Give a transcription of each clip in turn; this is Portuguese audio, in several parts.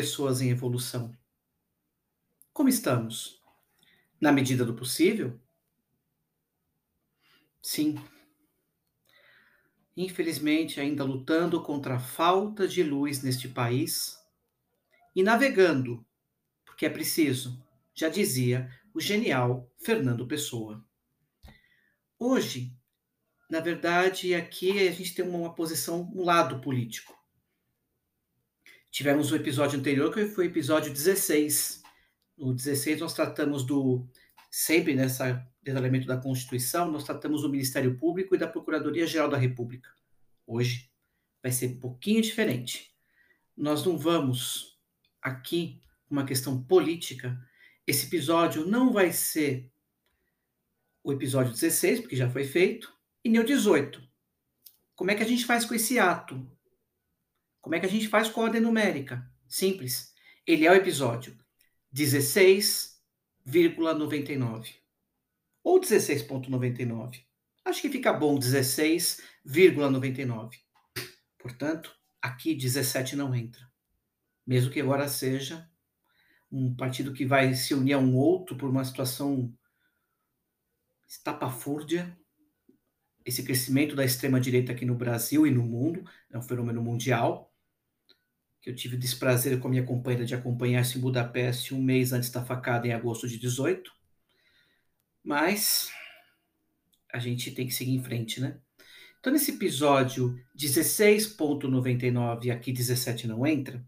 Pessoas em evolução. Como estamos? Na medida do possível? Sim. Infelizmente, ainda lutando contra a falta de luz neste país e navegando, porque é preciso, já dizia o genial Fernando Pessoa. Hoje, na verdade, aqui a gente tem uma posição, um lado político Tivemos o um episódio anterior, que foi o episódio 16. No 16, nós tratamos do. Sempre nessa detalhamento da Constituição, nós tratamos do Ministério Público e da Procuradoria-Geral da República. Hoje vai ser um pouquinho diferente. Nós não vamos aqui uma questão política. Esse episódio não vai ser o episódio 16, porque já foi feito, e nem o 18. Como é que a gente faz com esse ato? Como é que a gente faz com ordem numérica? Simples. Ele é o episódio 16,99 ou 16,99. Acho que fica bom 16,99. Portanto, aqui 17 não entra. Mesmo que agora seja um partido que vai se unir a um outro por uma situação estapafúrdia, esse crescimento da extrema-direita aqui no Brasil e no mundo, é um fenômeno mundial, que eu tive o desprazer com a minha companheira de acompanhar isso em Budapeste um mês antes da facada, em agosto de 18. Mas a gente tem que seguir em frente, né? Então, nesse episódio 16.99, aqui 17 não entra,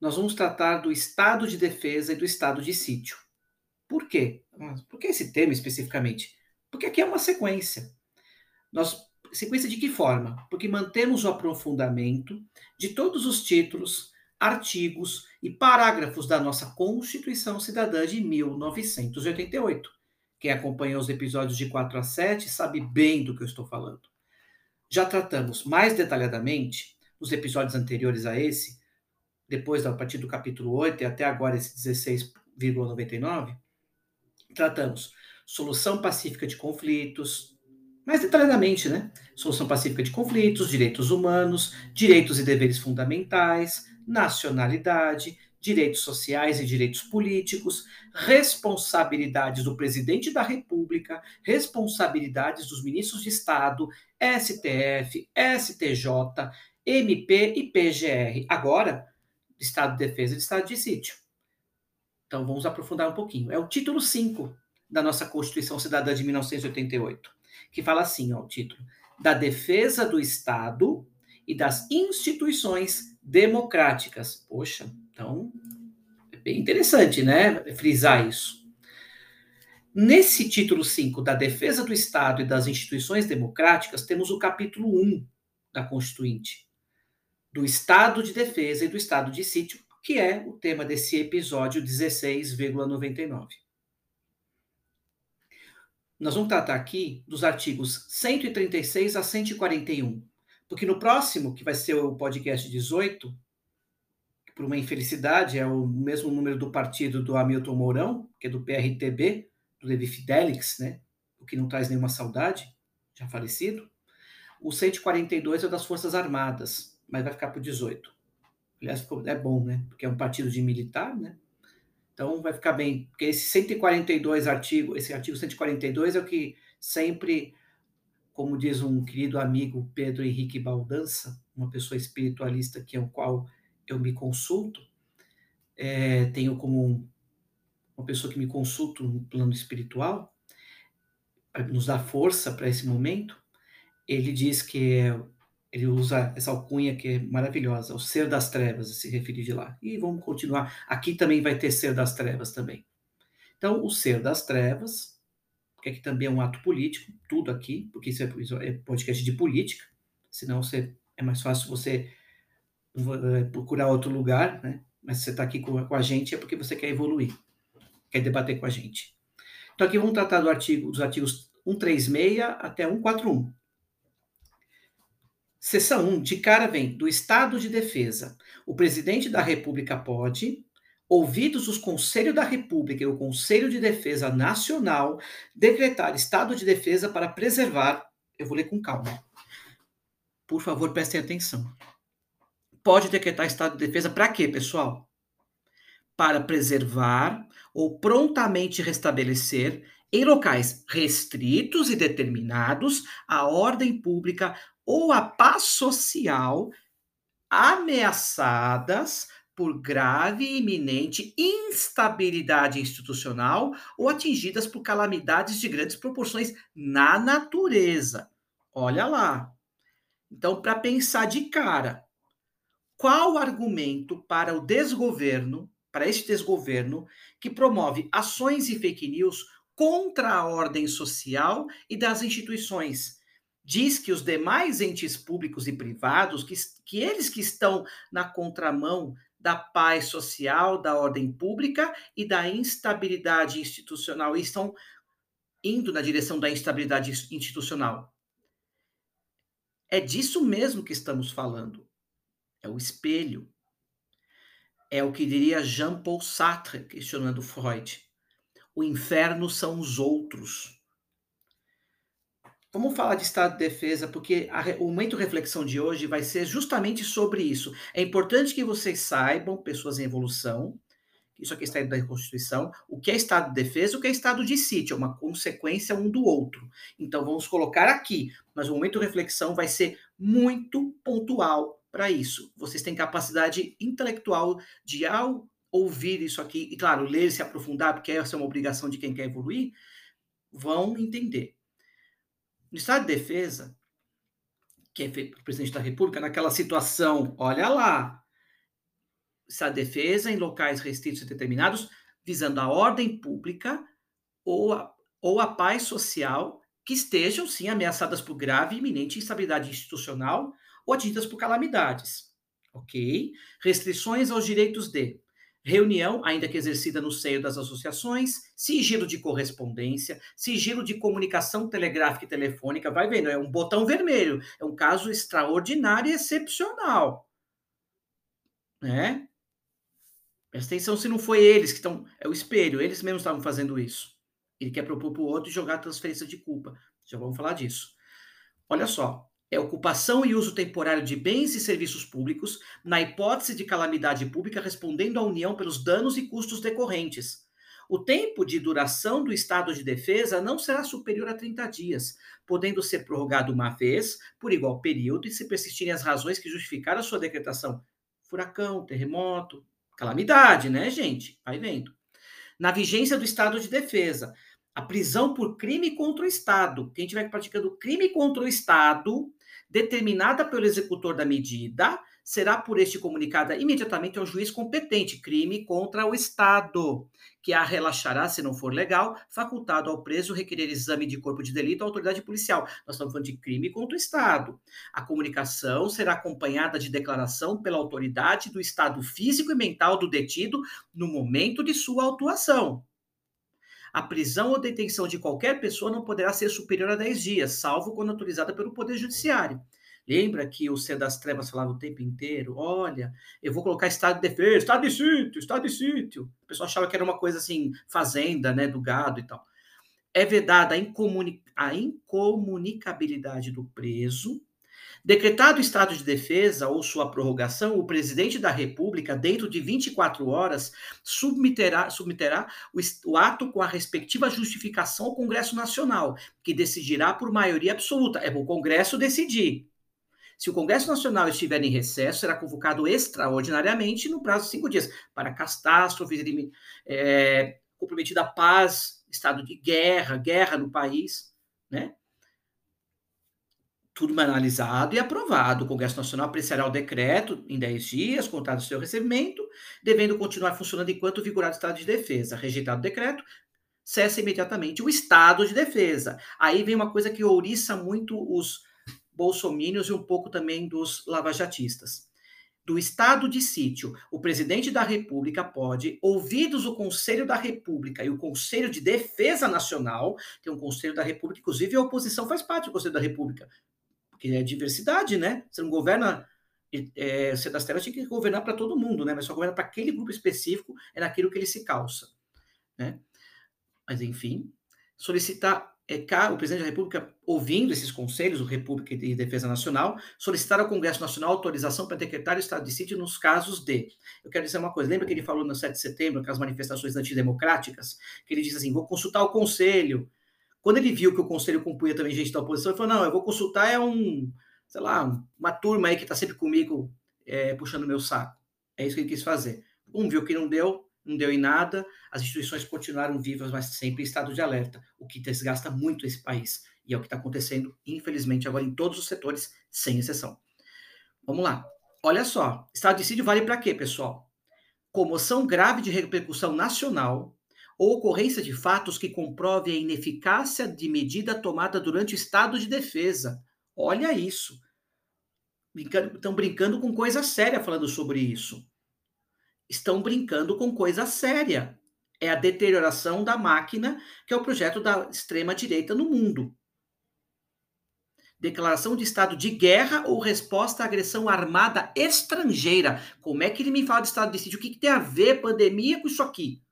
nós vamos tratar do estado de defesa e do estado de sítio. Por quê? Por que esse tema especificamente? Porque aqui é uma sequência. Nós Sequência de que forma? Porque mantemos o aprofundamento de todos os títulos, artigos e parágrafos da nossa Constituição Cidadã de 1988. Quem acompanhou os episódios de 4 a 7 sabe bem do que eu estou falando. Já tratamos mais detalhadamente, nos episódios anteriores a esse, depois a partir do capítulo 8 e até agora esse 16,99, tratamos solução pacífica de conflitos, mais detalhadamente, né? Solução pacífica de conflitos, direitos humanos, direitos e deveres fundamentais, nacionalidade, direitos sociais e direitos políticos, responsabilidades do presidente da República, responsabilidades dos ministros de Estado, STF, STJ, MP e PGR. Agora, Estado de Defesa e Estado de Sítio. Então vamos aprofundar um pouquinho. É o título 5 da nossa Constituição Cidadã de 1988 que fala assim, ó, o título, da defesa do Estado e das instituições democráticas. Poxa, então é bem interessante, né, frisar isso. Nesse título 5 da defesa do Estado e das instituições democráticas, temos o capítulo 1 da Constituinte, do Estado de defesa e do Estado de sítio, que é o tema desse episódio 16,99 nós vamos tratar aqui dos artigos 136 a 141, porque no próximo, que vai ser o podcast 18, por uma infelicidade, é o mesmo número do partido do Hamilton Mourão, que é do PRTB, do Levi Fidelix, né? O que não traz nenhuma saudade, já falecido. O 142 é das Forças Armadas, mas vai ficar para o 18. Aliás, é bom, né? Porque é um partido de militar, né? Então vai ficar bem, porque esse 142 artigo, esse artigo 142 é o que sempre, como diz um querido amigo Pedro Henrique Baldança, uma pessoa espiritualista que é o qual eu me consulto, é, tenho como uma pessoa que me consulta no plano espiritual, para nos dar força para esse momento, ele diz que ele usa essa alcunha que é maravilhosa, o ser das trevas, se referir de lá. E vamos continuar. Aqui também vai ter ser das trevas também. Então, o ser das trevas, que aqui também é um ato político, tudo aqui, porque isso é, é podcast de política, senão você, é mais fácil você eh, procurar outro lugar, né? Mas você está aqui com, com, a gente é porque você quer evoluir, quer debater com a gente. Então, aqui vamos tratar do artigo, dos artigos 136 até 141. Seção 1, de cara vem, do Estado de Defesa. O presidente da República pode, ouvidos os Conselho da República e o Conselho de Defesa Nacional, decretar estado de defesa para preservar. Eu vou ler com calma. Por favor, prestem atenção. Pode decretar estado de defesa para quê, pessoal? Para preservar ou prontamente restabelecer em locais restritos e determinados a ordem pública ou a paz social ameaçadas por grave e iminente instabilidade institucional ou atingidas por calamidades de grandes proporções na natureza. Olha lá. Então, para pensar de cara, qual o argumento para o desgoverno, para este desgoverno, que promove ações e fake news contra a ordem social e das instituições? Diz que os demais entes públicos e privados, que, que eles que estão na contramão da paz social, da ordem pública e da instabilidade institucional, e estão indo na direção da instabilidade institucional. É disso mesmo que estamos falando. É o espelho. É o que diria Jean-Paul Sartre, questionando Freud. O inferno são os outros. Vamos falar de estado de defesa, porque a, o momento de reflexão de hoje vai ser justamente sobre isso. É importante que vocês saibam, pessoas em evolução, isso aqui está da Constituição, o que é estado de defesa o que é estado de sítio, é uma consequência um do outro. Então vamos colocar aqui, mas o momento de reflexão vai ser muito pontual para isso. Vocês têm capacidade intelectual de, ao ouvir isso aqui, e claro, ler e se aprofundar, porque essa é uma obrigação de quem quer evoluir, vão entender. No estado de defesa, que é feito pelo presidente da República, naquela situação, olha lá, estado de defesa em locais restritos e determinados, visando a ordem pública ou a, ou a paz social que estejam, sim, ameaçadas por grave e iminente instabilidade institucional ou atingidas por calamidades. Ok? Restrições aos direitos de reunião, ainda que exercida no seio das associações, sigilo de correspondência, sigilo de comunicação telegráfica e telefônica, vai vendo, é um botão vermelho, é um caso extraordinário e excepcional. Né? Presta atenção se não foi eles que estão, é o espelho, eles mesmos estavam fazendo isso. Ele quer propor para o outro jogar transferência de culpa. Já vamos falar disso. Olha só, é ocupação e uso temporário de bens e serviços públicos, na hipótese de calamidade pública, respondendo à União pelos danos e custos decorrentes. O tempo de duração do estado de defesa não será superior a 30 dias, podendo ser prorrogado uma vez por igual período e se persistirem as razões que justificaram a sua decretação. Furacão, terremoto, calamidade, né, gente? Vai vendo. Na vigência do estado de defesa, a prisão por crime contra o Estado. Quem estiver praticando crime contra o Estado determinada pelo executor da medida, será por este comunicada imediatamente ao juiz competente, crime contra o Estado, que a relaxará, se não for legal, facultado ao preso requerer exame de corpo de delito à autoridade policial. Nós estamos falando de crime contra o Estado. A comunicação será acompanhada de declaração pela autoridade do estado físico e mental do detido no momento de sua autuação. A prisão ou detenção de qualquer pessoa não poderá ser superior a 10 dias, salvo quando autorizada pelo Poder Judiciário. Lembra que o Ser das Trevas falava o tempo inteiro? Olha, eu vou colocar estado de defesa, estado de sítio, estado de sítio. O pessoal achava que era uma coisa assim, fazenda, né, do gado e tal. É vedada a, incomuni a incomunicabilidade do preso, Decretado o estado de defesa ou sua prorrogação, o presidente da República, dentro de 24 horas, submeterá, submeterá o, o, ato com a respectiva justificação ao Congresso Nacional, que decidirá por maioria absoluta. É o Congresso decidir. Se o Congresso Nacional estiver em recesso, será convocado extraordinariamente no prazo de cinco dias para catástrofes, é, comprometida a paz, estado de guerra, guerra no país, né? Tudo analisado e aprovado. O Congresso Nacional apreciará o decreto em 10 dias, contado o seu recebimento, devendo continuar funcionando enquanto vigorar o estado de defesa. Rejeitado o decreto, cessa imediatamente o estado de defesa. Aí vem uma coisa que ouriça muito os bolsomínios e um pouco também dos lavajatistas. Do estado de sítio, o presidente da República pode, ouvidos o Conselho da República e o Conselho de Defesa Nacional, tem um Conselho da República, inclusive a oposição faz parte do Conselho da República, porque é diversidade, né? Você não governa é, o das Terras tinha que governar para todo mundo, né? Mas só governa para aquele grupo específico, é naquilo que ele se calça, né? Mas enfim, solicitar é, o presidente da República, ouvindo esses conselhos, o República de Defesa Nacional, solicitar ao Congresso Nacional autorização para decretar o estado de sítio nos casos de. Eu quero dizer uma coisa, lembra que ele falou no 7 de setembro, aquelas manifestações antidemocráticas, que ele diz assim: vou consultar o conselho. Quando ele viu que o conselho compunha também gente da oposição, ele falou: não, eu vou consultar é um, sei lá, uma turma aí que está sempre comigo é, puxando meu saco. É isso que ele quis fazer. Um viu que não deu, não deu em nada, as instituições continuaram vivas, mas sempre em estado de alerta, o que desgasta muito esse país. E é o que está acontecendo, infelizmente, agora em todos os setores, sem exceção. Vamos lá. Olha só, estado de sítio vale para quê, pessoal? Comoção grave de repercussão nacional ou ocorrência de fatos que comprovem a ineficácia de medida tomada durante o estado de defesa. Olha isso. Estão brincando com coisa séria falando sobre isso estão brincando com coisa séria. É a deterioração da máquina, que é o projeto da extrema-direita no mundo. Declaração de estado de guerra ou resposta à agressão armada estrangeira. Como é que ele me fala de estado de sítio? O que, que tem a ver pandemia com isso aqui?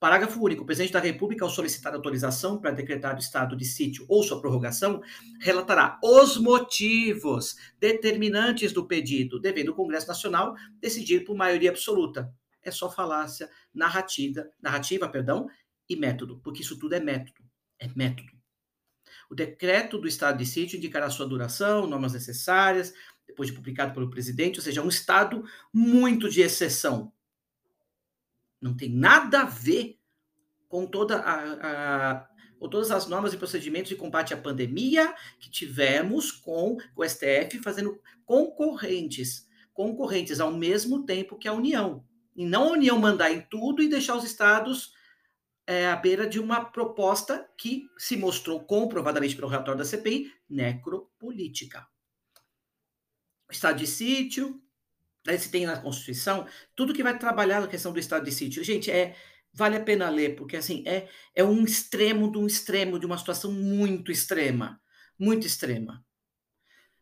Parágrafo único. O presidente da República, ao solicitar autorização para decretar o estado de sítio ou sua prorrogação, relatará os motivos determinantes do pedido, devendo o Congresso Nacional decidir por maioria absoluta. É só falácia, narrativa, narrativa, perdão, e método, porque isso tudo é método. É método. O decreto do estado de sítio indicará sua duração, normas necessárias, depois de publicado pelo presidente, ou seja, um estado muito de exceção, não tem nada a ver com toda a, a com todas as normas e procedimentos de combate à pandemia que tivemos com o STF fazendo concorrentes, concorrentes ao mesmo tempo que a União. E não a União mandar em tudo e deixar os estados é, à beira de uma proposta que se mostrou comprovadamente pelo relatório da CPI necropolítica. Estado de sítio, se tem na Constituição, tudo que vai trabalhar a questão do estado de sítio. Gente, é, vale a pena ler, porque assim, é, é um extremo de um extremo, de uma situação muito extrema. Muito extrema.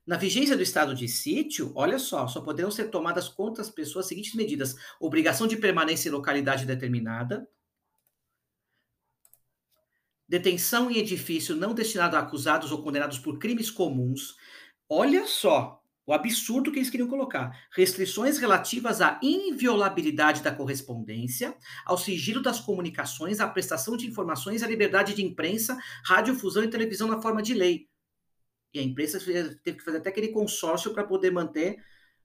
Na vigência do estado de sítio, olha só, só poderão ser tomadas contra as pessoas as seguintes medidas: obrigação de permanência em localidade determinada, detenção em edifício não destinado a acusados ou condenados por crimes comuns. Olha só, o absurdo que eles queriam colocar. Restrições relativas à inviolabilidade da correspondência, ao sigilo das comunicações, à prestação de informações, à liberdade de imprensa, radiodifusão e televisão na forma de lei. E a imprensa teve que fazer até aquele consórcio para poder manter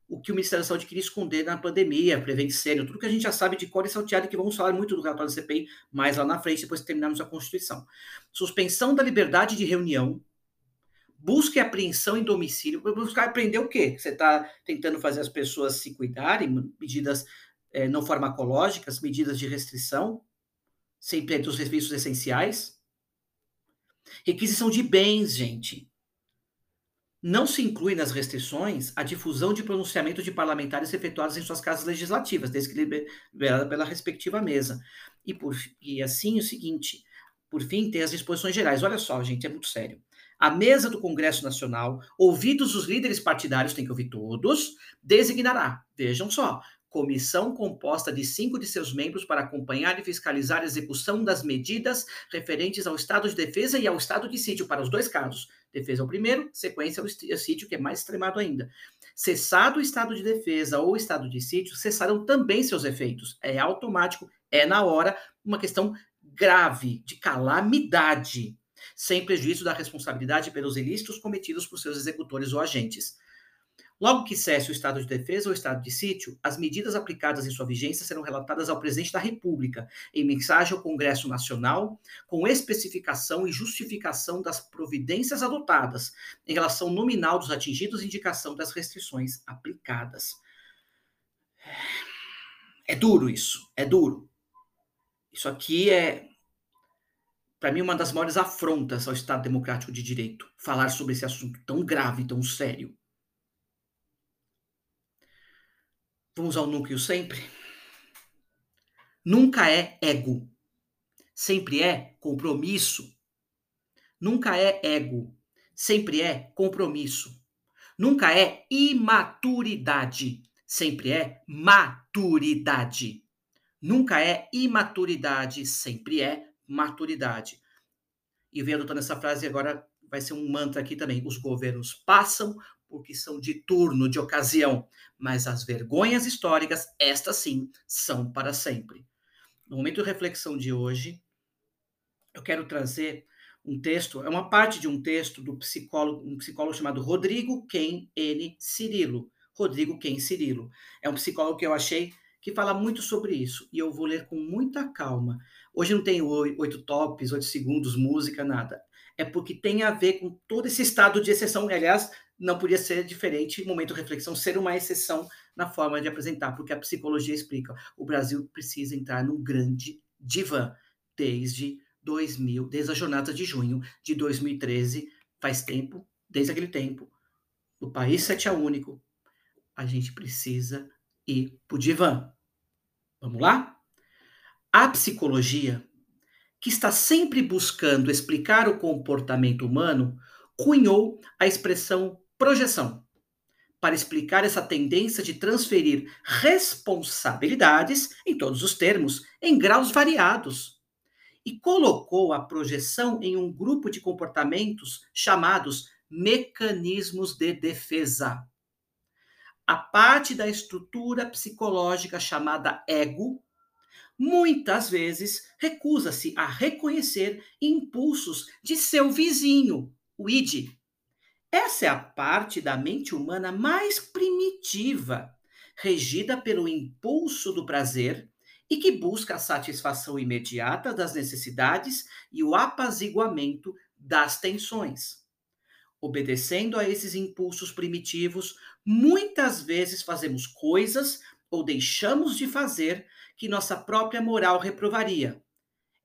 o que o Ministério da Saúde queria esconder na pandemia, prevenção, tudo que a gente já sabe de cor e salteado, que vamos falar muito do relatório da CPI mais lá na frente, depois que terminarmos a Constituição. Suspensão da liberdade de reunião, busca e apreensão em domicílio. Buscar apreender o quê? Você está tentando fazer as pessoas se cuidarem, medidas é, não farmacológicas, medidas de restrição, sempre dos serviços essenciais. Requisição de bens, gente. Não se inclui nas restrições a difusão de pronunciamento de parlamentares efetuados em suas casas legislativas, desde que liberada pela respectiva mesa. E, por, e assim o seguinte, por fim, tem as disposições gerais. Olha só, gente, é muito sério a mesa do Congresso Nacional, ouvidos os líderes partidários, tem que ouvir todos, designará, vejam só, comissão composta de cinco de seus membros para acompanhar e fiscalizar a execução das medidas referentes ao estado de defesa e ao estado de sítio, para os dois casos. Defesa é o primeiro, sequência é o sítio, que é mais extremado ainda. Cessado o estado de defesa ou estado de sítio, cessarão também seus efeitos. É automático, é na hora, uma questão grave, de calamidade sem prejuízo da responsabilidade pelos ilícitos cometidos por seus executores ou agentes. Logo que cesse o estado de defesa ou estado de sítio, as medidas aplicadas em sua vigência serão relatadas ao presidente da República, em mensagem ao Congresso Nacional, com especificação e justificação das providências adotadas, em relação nominal dos atingidos e indicação das restrições aplicadas. É duro isso, é duro. Isso aqui é, para mim, uma das maiores afrontas ao Estado Democrático de Direito, falar sobre esse assunto tão grave, tão sério. Vamos ao núcleo sempre? Nunca é ego. Sempre é compromisso. Nunca é ego. Sempre é compromisso. Nunca é imaturidade. Sempre é maturidade. Nunca é imaturidade. Sempre é maturidade. E venho adotando essa frase agora vai ser um mantra aqui também. Os governos passam, porque são de turno, de ocasião, mas as vergonhas históricas, estas sim, são para sempre. No momento de reflexão de hoje, eu quero trazer um texto, é uma parte de um texto do psicólogo, um psicólogo chamado Rodrigo Ken N. Cirilo. Rodrigo Ken Cirilo. É um psicólogo que eu achei que fala muito sobre isso, e eu vou ler com muita calma. Hoje não tem oito tops, oito segundos, música, nada. É porque tem a ver com todo esse estado de exceção. Aliás, não podia ser diferente, momento reflexão, ser uma exceção na forma de apresentar, porque a psicologia explica. O Brasil precisa entrar num grande divã desde 2000, desde a jornada de junho de 2013, faz tempo, desde aquele tempo, o país sete a único, a gente precisa ir para o divã. Vamos lá? A psicologia, que está sempre buscando explicar o comportamento humano, cunhou a expressão projeção, para explicar essa tendência de transferir responsabilidades, em todos os termos, em graus variados. E colocou a projeção em um grupo de comportamentos chamados mecanismos de defesa. A parte da estrutura psicológica chamada ego, muitas vezes recusa-se a reconhecer impulsos de seu vizinho, o id, essa é a parte da mente humana mais primitiva, regida pelo impulso do prazer e que busca a satisfação imediata das necessidades e o apaziguamento das tensões. Obedecendo a esses impulsos primitivos, muitas vezes fazemos coisas ou deixamos de fazer que nossa própria moral reprovaria.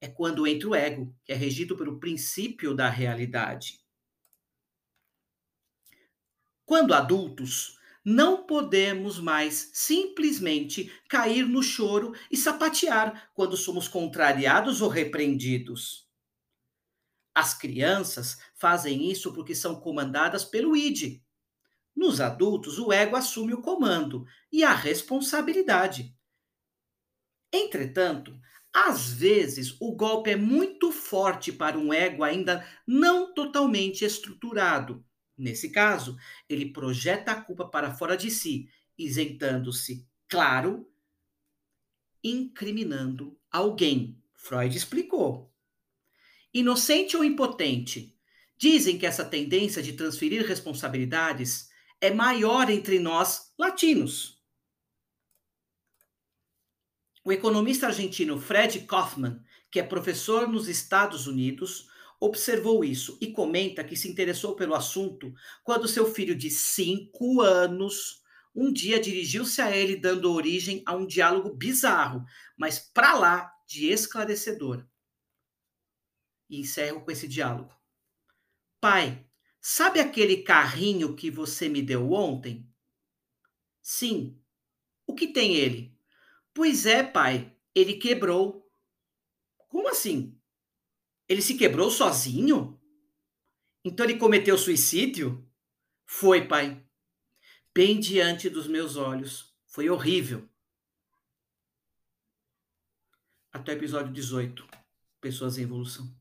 É quando entra o ego, que é regido pelo princípio da realidade. Quando adultos, não podemos mais simplesmente cair no choro e sapatear quando somos contrariados ou repreendidos. As crianças fazem isso porque são comandadas pelo ID. Nos adultos, o ego assume o comando e a responsabilidade. Entretanto, às vezes o golpe é muito forte para um ego ainda não totalmente estruturado Nesse caso, ele projeta a culpa para fora de si, isentando-se, claro, incriminando alguém. Freud explicou. Inocente ou impotente? Dizem que essa tendência de transferir responsabilidades é maior entre nós latinos. O economista argentino Fred Kaufman, que é professor nos Estados Unidos, observou isso e comenta que se interessou pelo assunto quando seu filho de cinco anos um dia dirigiu-se a ele, dando origem a um diálogo bizarro, mas para lá de esclarecedor. E encerro com esse diálogo. Pai, sabe aquele carrinho que você me deu ontem? Sim. O que tem ele? Pois é, pai, ele quebrou. Como assim? Ele se quebrou sozinho? Então ele cometeu suicídio? Foi, pai. Bem diante dos meus olhos. Foi horrível. Até o episódio 18. Pessoas em evolução.